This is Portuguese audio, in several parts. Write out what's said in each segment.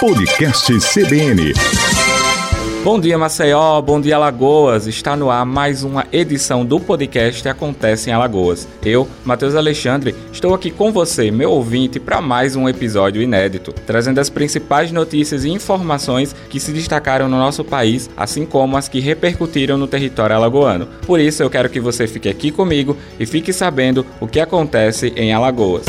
Podcast CBN. Bom dia, Maceió. Bom dia, Alagoas. Está no ar mais uma edição do podcast Acontece em Alagoas. Eu, Matheus Alexandre, estou aqui com você, meu ouvinte, para mais um episódio inédito, trazendo as principais notícias e informações que se destacaram no nosso país, assim como as que repercutiram no território alagoano. Por isso, eu quero que você fique aqui comigo e fique sabendo o que acontece em Alagoas.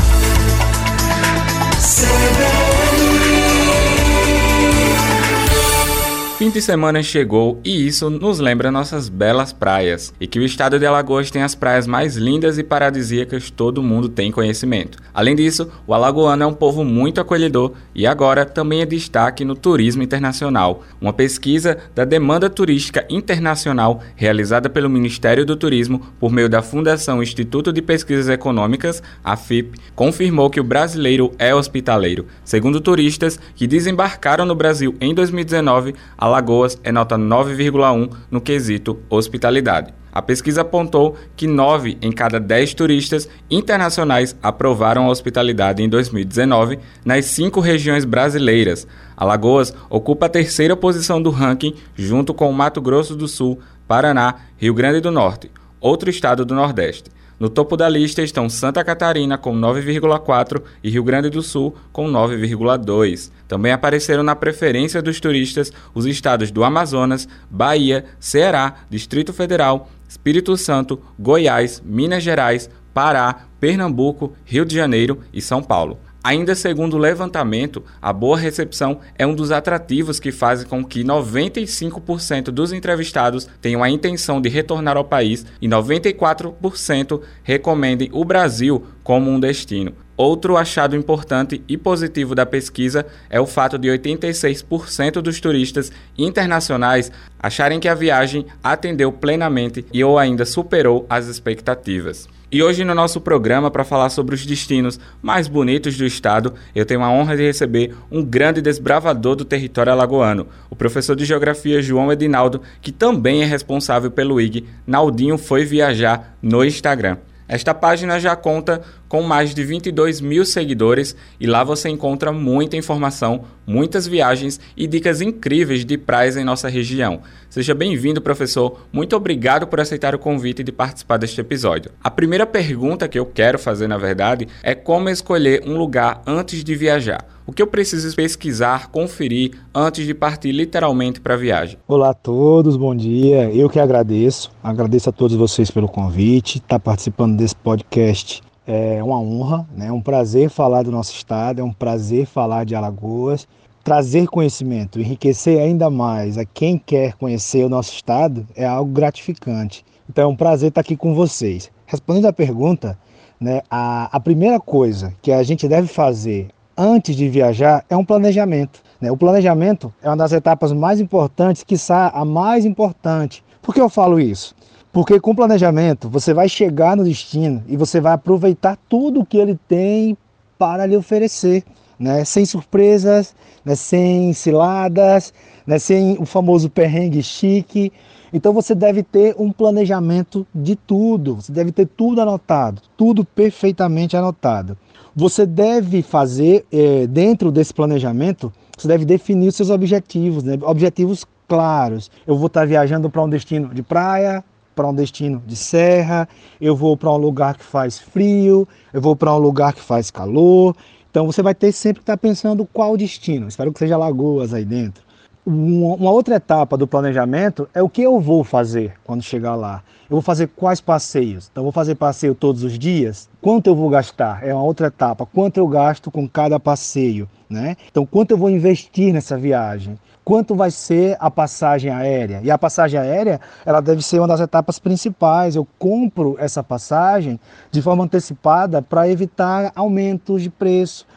Fim de semana chegou e isso nos lembra nossas belas praias, e que o estado de Alagoas tem as praias mais lindas e paradisíacas todo mundo tem conhecimento. Além disso, o alagoano é um povo muito acolhedor e agora também é destaque no turismo internacional. Uma pesquisa da demanda turística internacional realizada pelo Ministério do Turismo por meio da Fundação Instituto de Pesquisas Econômicas, a FIP, confirmou que o brasileiro é hospitaleiro. Segundo turistas que desembarcaram no Brasil em 2019, Alagoas é nota 9,1 no quesito hospitalidade. A pesquisa apontou que 9 em cada 10 turistas internacionais aprovaram a hospitalidade em 2019 nas cinco regiões brasileiras. Alagoas ocupa a terceira posição do ranking, junto com Mato Grosso do Sul, Paraná, Rio Grande do Norte, outro estado do Nordeste. No topo da lista estão Santa Catarina com 9,4 e Rio Grande do Sul com 9,2. Também apareceram na preferência dos turistas os estados do Amazonas, Bahia, Ceará, Distrito Federal, Espírito Santo, Goiás, Minas Gerais, Pará, Pernambuco, Rio de Janeiro e São Paulo. Ainda segundo o levantamento, a boa recepção é um dos atrativos que fazem com que 95% dos entrevistados tenham a intenção de retornar ao país e 94% recomendem o Brasil como um destino. Outro achado importante e positivo da pesquisa é o fato de 86% dos turistas internacionais acharem que a viagem atendeu plenamente e ou ainda superou as expectativas. E hoje no nosso programa para falar sobre os destinos mais bonitos do estado, eu tenho a honra de receber um grande desbravador do território alagoano, o professor de geografia João Edinaldo, que também é responsável pelo IG Naldinho foi viajar no Instagram. Esta página já conta com mais de 22 mil seguidores e lá você encontra muita informação, muitas viagens e dicas incríveis de praias em nossa região. Seja bem-vindo, professor. Muito obrigado por aceitar o convite de participar deste episódio. A primeira pergunta que eu quero fazer, na verdade, é como escolher um lugar antes de viajar. O que eu preciso pesquisar, conferir antes de partir literalmente para a viagem? Olá a todos, bom dia. Eu que agradeço. Agradeço a todos vocês pelo convite, estar tá participando desse podcast é uma honra, né? é um prazer falar do nosso estado, é um prazer falar de Alagoas, trazer conhecimento, enriquecer ainda mais a quem quer conhecer o nosso estado é algo gratificante. Então é um prazer estar aqui com vocês. Respondendo à pergunta, né, a, a primeira coisa que a gente deve fazer antes de viajar é um planejamento. Né? O planejamento é uma das etapas mais importantes, quiçá a mais importante. Por que eu falo isso? Porque com planejamento você vai chegar no destino e você vai aproveitar tudo o que ele tem para lhe oferecer, né? sem surpresas, né? sem ciladas, né? sem o famoso perrengue chique. Então você deve ter um planejamento de tudo, você deve ter tudo anotado, tudo perfeitamente anotado. Você deve fazer, é, dentro desse planejamento, você deve definir os seus objetivos, né? objetivos claros. Eu vou estar viajando para um destino de praia, para um destino de serra, eu vou para um lugar que faz frio, eu vou para um lugar que faz calor. Então você vai ter sempre que estar pensando qual destino. Espero que seja Lagoas aí dentro. Uma outra etapa do planejamento é o que eu vou fazer quando chegar lá. Eu vou fazer quais passeios? Então, vou fazer passeio todos os dias? Quanto eu vou gastar? É uma outra etapa. Quanto eu gasto com cada passeio? Né? Então, quanto eu vou investir nessa viagem? Quanto vai ser a passagem aérea? E a passagem aérea, ela deve ser uma das etapas principais. Eu compro essa passagem de forma antecipada para evitar aumentos de preço,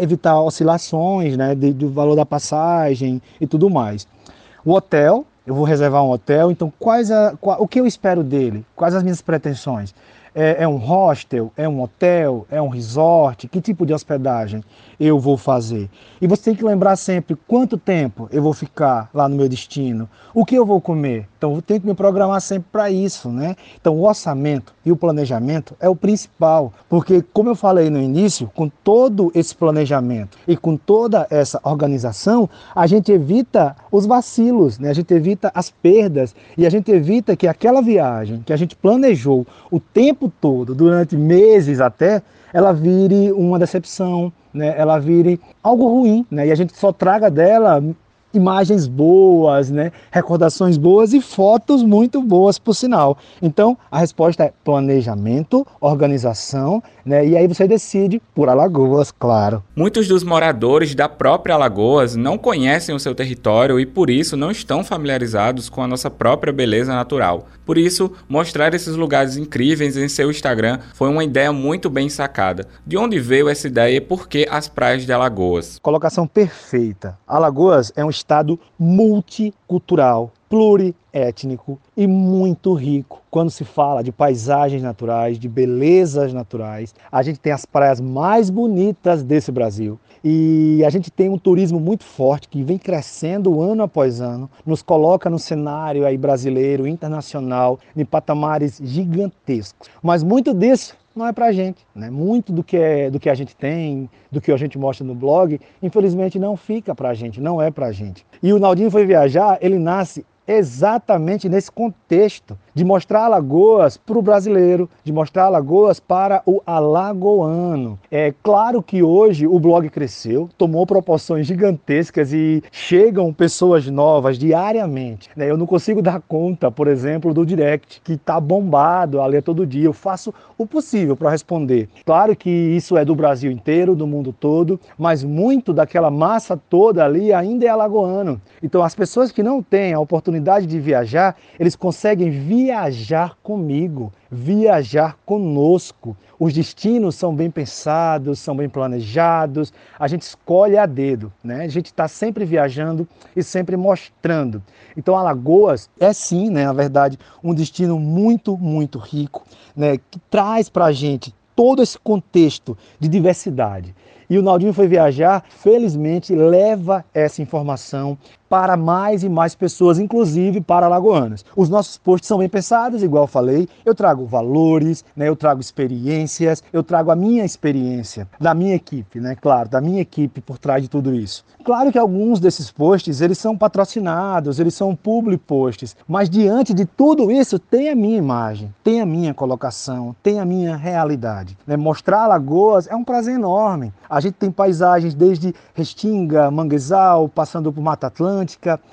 evitar oscilações né, do valor da passagem e tudo mais. O hotel, eu vou reservar um hotel, então quais a, qual, o que eu espero dele? Quais as minhas pretensões? É, é, um hostel? É um hotel? É um resort? Que tipo de hospedagem eu vou fazer? E você tem que lembrar sempre quanto tempo eu vou ficar lá no meu destino, o que eu vou comer. Então eu tenho que me programar sempre para isso, né? Então o orçamento e o planejamento é o principal, porque como eu falei no início, com todo esse planejamento e com toda essa organização, a gente evita os vacilos, né? A gente evita as perdas e a gente evita que aquela viagem que a gente planejou o tempo todo, durante meses até, ela vire uma decepção, né? ela vire algo ruim, né? e a gente só traga dela imagens boas, né? recordações boas e fotos muito boas, por sinal. Então, a resposta é planejamento, organização, né? e aí você decide por Alagoas, claro. Muitos dos moradores da própria Alagoas não conhecem o seu território e, por isso, não estão familiarizados com a nossa própria beleza natural. Por isso, mostrar esses lugares incríveis em seu Instagram foi uma ideia muito bem sacada. De onde veio essa ideia e por que as praias de Alagoas? Colocação perfeita. Alagoas é um estado multicultural, pluriétnico e muito rico. Quando se fala de paisagens naturais, de belezas naturais, a gente tem as praias mais bonitas desse Brasil. E a gente tem um turismo muito forte que vem crescendo ano após ano, nos coloca no cenário aí brasileiro, internacional, em patamares gigantescos. Mas muito disso não é para a gente. Né? Muito do que, é, do que a gente tem, do que a gente mostra no blog, infelizmente não fica para a gente, não é para a gente. E o Naldinho foi viajar, ele nasce exatamente nesse contexto de mostrar Alagoas para o brasileiro, de mostrar Alagoas para o alagoano. É claro que hoje o blog cresceu, tomou proporções gigantescas e chegam pessoas novas diariamente. Né? Eu não consigo dar conta, por exemplo, do direct, que está bombado a ler todo dia. Eu faço o possível para responder. Claro que isso é do Brasil inteiro, do mundo todo, mas muito daquela massa toda ali ainda é alagoano. Então as pessoas que não têm a oportunidade de viajar, eles conseguem viajar comigo, viajar conosco. Os destinos são bem pensados, são bem planejados, a gente escolhe a dedo, né? A gente está sempre viajando e sempre mostrando. Então, Alagoas é sim, né, na verdade, um destino muito, muito rico, né, que traz para a gente todo esse contexto de diversidade. E o Naldinho foi viajar, felizmente leva essa informação para mais e mais pessoas, inclusive para alagoanas. Os nossos posts são bem pensados, igual eu falei. Eu trago valores, né? eu trago experiências, eu trago a minha experiência, da minha equipe, né? Claro, da minha equipe por trás de tudo isso. Claro que alguns desses posts, eles são patrocinados, eles são public posts, mas diante de tudo isso tem a minha imagem, tem a minha colocação, tem a minha realidade. Né? Mostrar Alagoas é um prazer enorme. A gente tem paisagens desde Restinga, Manguezal, passando por Mata Atlântica,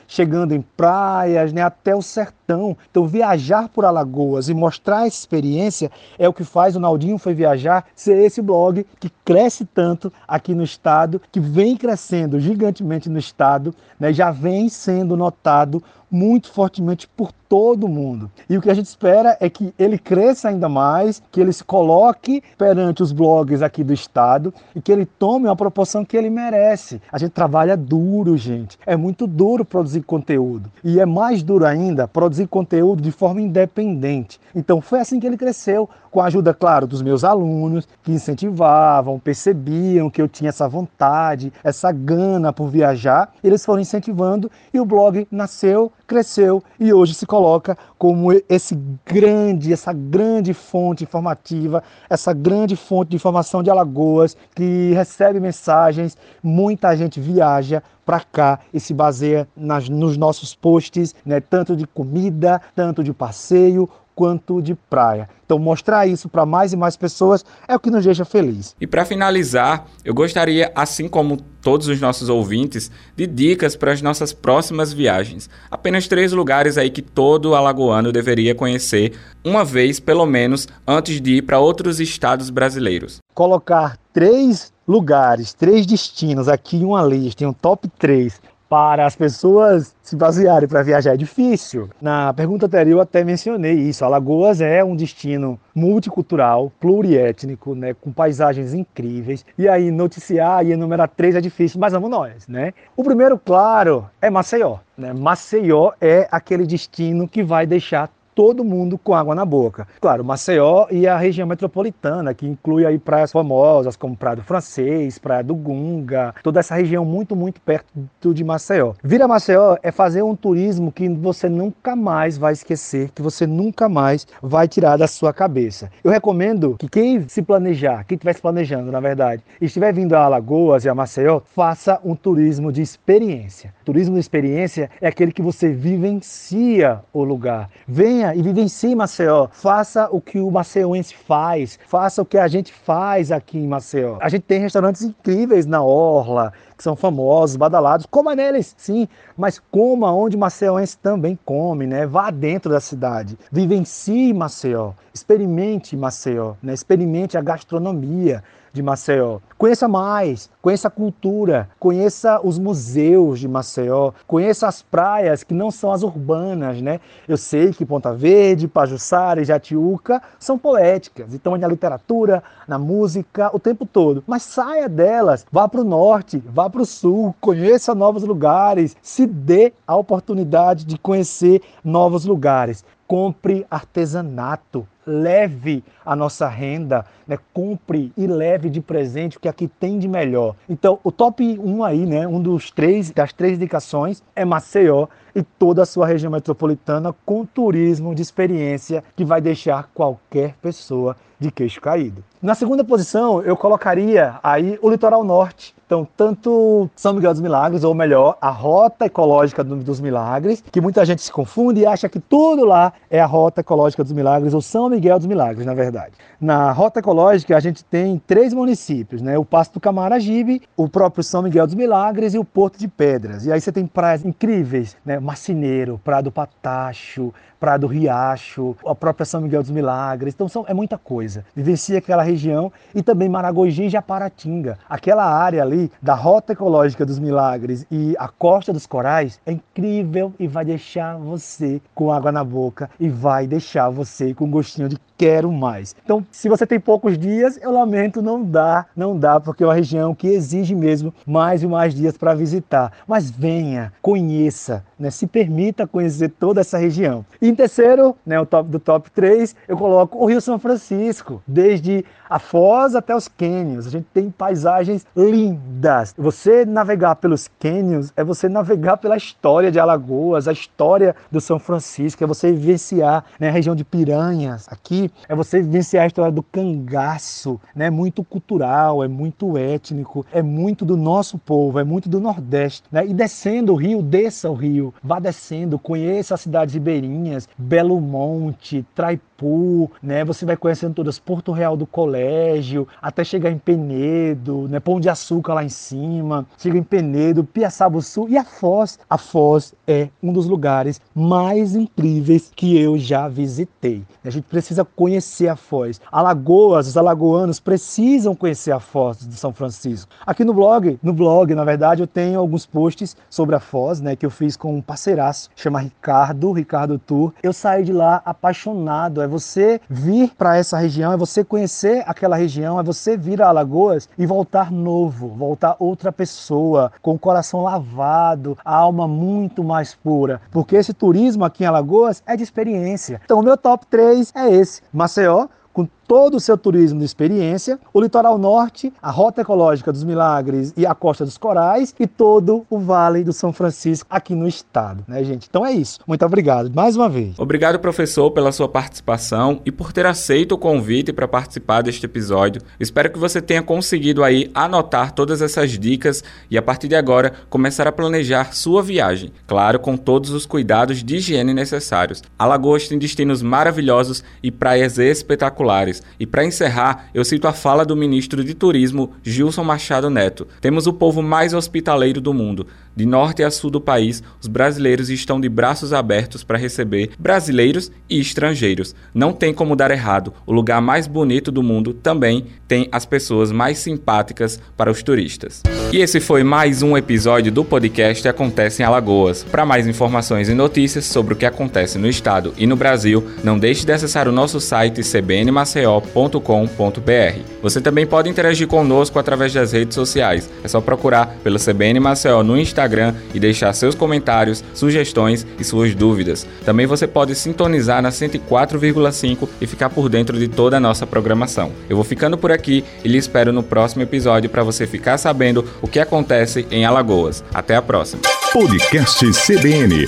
Chegando em praias, né, até o sertão. Então, viajar por Alagoas e mostrar essa experiência é o que faz o Naldinho Foi Viajar ser esse blog que cresce tanto aqui no estado, que vem crescendo gigantemente no estado, né, já vem sendo notado muito fortemente por todo mundo. E o que a gente espera é que ele cresça ainda mais, que ele se coloque perante os blogs aqui do estado e que ele tome uma proporção que ele merece. A gente trabalha duro, gente. É muito duro produzir conteúdo. E é mais duro ainda produzir conteúdo de forma independente. Então foi assim que ele cresceu, com a ajuda, claro, dos meus alunos, que incentivavam, percebiam que eu tinha essa vontade, essa gana por viajar. Eles foram incentivando e o blog nasceu cresceu e hoje se coloca como esse grande, essa grande fonte informativa, essa grande fonte de informação de Alagoas que recebe mensagens, muita gente viaja para cá e se baseia nas, nos nossos posts, né, tanto de comida, tanto de passeio, quanto de praia. Então, mostrar isso para mais e mais pessoas é o que nos deixa feliz. E para finalizar, eu gostaria, assim como todos os nossos ouvintes, de dicas para as nossas próximas viagens. Apenas três lugares aí que todo alagoano deveria conhecer uma vez, pelo menos, antes de ir para outros estados brasileiros. Colocar três lugares, três destinos aqui em uma lista, em um top 3 para as pessoas se basearem para viajar é difícil. Na pergunta anterior eu até mencionei isso. Alagoas é um destino multicultural, pluriétnico, né, com paisagens incríveis. E aí noticiar e enumerar três é difícil, mas vamos nós, né? O primeiro, claro, é Maceió. Né? Maceió é aquele destino que vai deixar todo mundo com água na boca. Claro, Maceió e a região metropolitana, que inclui aí praias famosas como Praia do Francês, Praia do Gunga, toda essa região muito, muito perto de Maceió. Vir a Maceió é fazer um turismo que você nunca mais vai esquecer, que você nunca mais vai tirar da sua cabeça. Eu recomendo que quem se planejar, quem estiver se planejando, na verdade, e estiver vindo a Alagoas e a Maceió, faça um turismo de experiência. Turismo de experiência é aquele que você vivencia o lugar. Venha e vivencie Maceió. Faça o que o maceioense faz. Faça o que a gente faz aqui em Maceió. A gente tem restaurantes incríveis na Orla, que são famosos, badalados. Coma neles, sim, mas coma onde Maceioense também come, né? Vá dentro da cidade. Vivencie Maceió. Experimente Maceió, né? Experimente a gastronomia de Maceió. Conheça mais, conheça a cultura, conheça os museus de Maceió, conheça as praias que não são as urbanas, né? Eu sei que Ponta Verde, Pajuçara e Jatiuca são poéticas, então é na literatura, na música, o tempo todo. Mas saia delas, vá para o norte, vá para o sul, conheça novos lugares, se dê a oportunidade de conhecer novos lugares compre artesanato, leve a nossa renda, né? compre e leve de presente o que aqui tem de melhor. Então, o top 1 aí, né? um dos três, das três indicações é Maceió e toda a sua região metropolitana com turismo de experiência que vai deixar qualquer pessoa de queixo caído. Na segunda posição, eu colocaria aí o litoral norte. Então, tanto São Miguel dos Milagres, ou melhor, a Rota Ecológica dos Milagres, que muita gente se confunde e acha que tudo lá é a Rota Ecológica dos Milagres, ou São Miguel dos Milagres, na verdade. Na Rota Ecológica, a gente tem três municípios, né? O Passo do Camaragibe, o próprio São Miguel dos Milagres e o Porto de Pedras. E aí você tem praias incríveis, né? Macineiro, Praia do Patacho, Praia do Riacho, a própria São Miguel dos Milagres. Então são, é muita coisa. Vivencia aquela região e também Maragogi e Japaratinga. Aquela área ali da Rota Ecológica dos Milagres e a Costa dos Corais é incrível e vai deixar você com água na boca e vai deixar você com gostinho de quero mais. Então, se você tem poucos dias, eu lamento, não dá, não dá, porque é uma região que exige mesmo mais e mais dias para visitar. Mas venha, conheça, né? se permita conhecer toda essa região. E em terceiro, né, o top do top 3, eu coloco o Rio São Francisco, desde a Foz até os cânions. A gente tem paisagens lindas. Você navegar pelos cânions é você navegar pela história de Alagoas, a história do São Francisco, é você vivenciar né, a região de Piranhas aqui, é você vivenciar a história do cangaço, né, muito cultural, é muito étnico, é muito do nosso povo, é muito do Nordeste. Né? E descendo o rio, desça o rio, vá descendo, conheça as cidades ribeirinhas, Belo Monte, Traipu, né? Você vai conhecendo todas, Porto Real do Colégio, até chegar em Penedo, né? Pão de Açúcar lá em cima, chega em Penedo, Piaçabuçu e a Foz. A Foz é um dos lugares mais incríveis que eu já visitei. A gente precisa conhecer a Foz. Alagoas, os alagoanos precisam conhecer a Foz de São Francisco. Aqui no blog, no blog, na verdade, eu tenho alguns posts sobre a Foz, né, que eu fiz com um parceiraço, chama Ricardo, Ricardo Tour. Eu saí de lá apaixonado. É você vir para essa região, é você conhecer aquela região, é você vir a Alagoas e voltar novo, voltar outra pessoa, com o coração lavado, a alma muito mais pura. Porque esse turismo aqui em Alagoas é de experiência. Então, o meu top 3 é esse: Maceió, com todo o seu turismo de experiência, o litoral norte, a Rota Ecológica dos Milagres e a Costa dos Corais e todo o Vale do São Francisco aqui no estado, né, gente? Então é isso. Muito obrigado mais uma vez. Obrigado, professor, pela sua participação e por ter aceito o convite para participar deste episódio. Espero que você tenha conseguido aí anotar todas essas dicas e a partir de agora começar a planejar sua viagem, claro, com todos os cuidados de higiene necessários. Alagoas tem destinos maravilhosos e praias espetaculares e para encerrar, eu cito a fala do ministro de Turismo, Gilson Machado Neto. Temos o povo mais hospitaleiro do mundo. De norte a sul do país, os brasileiros estão de braços abertos para receber brasileiros e estrangeiros. Não tem como dar errado. O lugar mais bonito do mundo também tem as pessoas mais simpáticas para os turistas. E esse foi mais um episódio do podcast Acontece em Alagoas. Para mais informações e notícias sobre o que acontece no estado e no Brasil, não deixe de acessar o nosso site cbnmaceo.com.br. Você também pode interagir conosco através das redes sociais. É só procurar pelo CBN Maceió no Instagram e deixar seus comentários, sugestões e suas dúvidas. Também você pode sintonizar na 104,5 e ficar por dentro de toda a nossa programação. Eu vou ficando por aqui e lhe espero no próximo episódio para você ficar sabendo o que acontece em Alagoas. Até a próxima. Podcast CBN.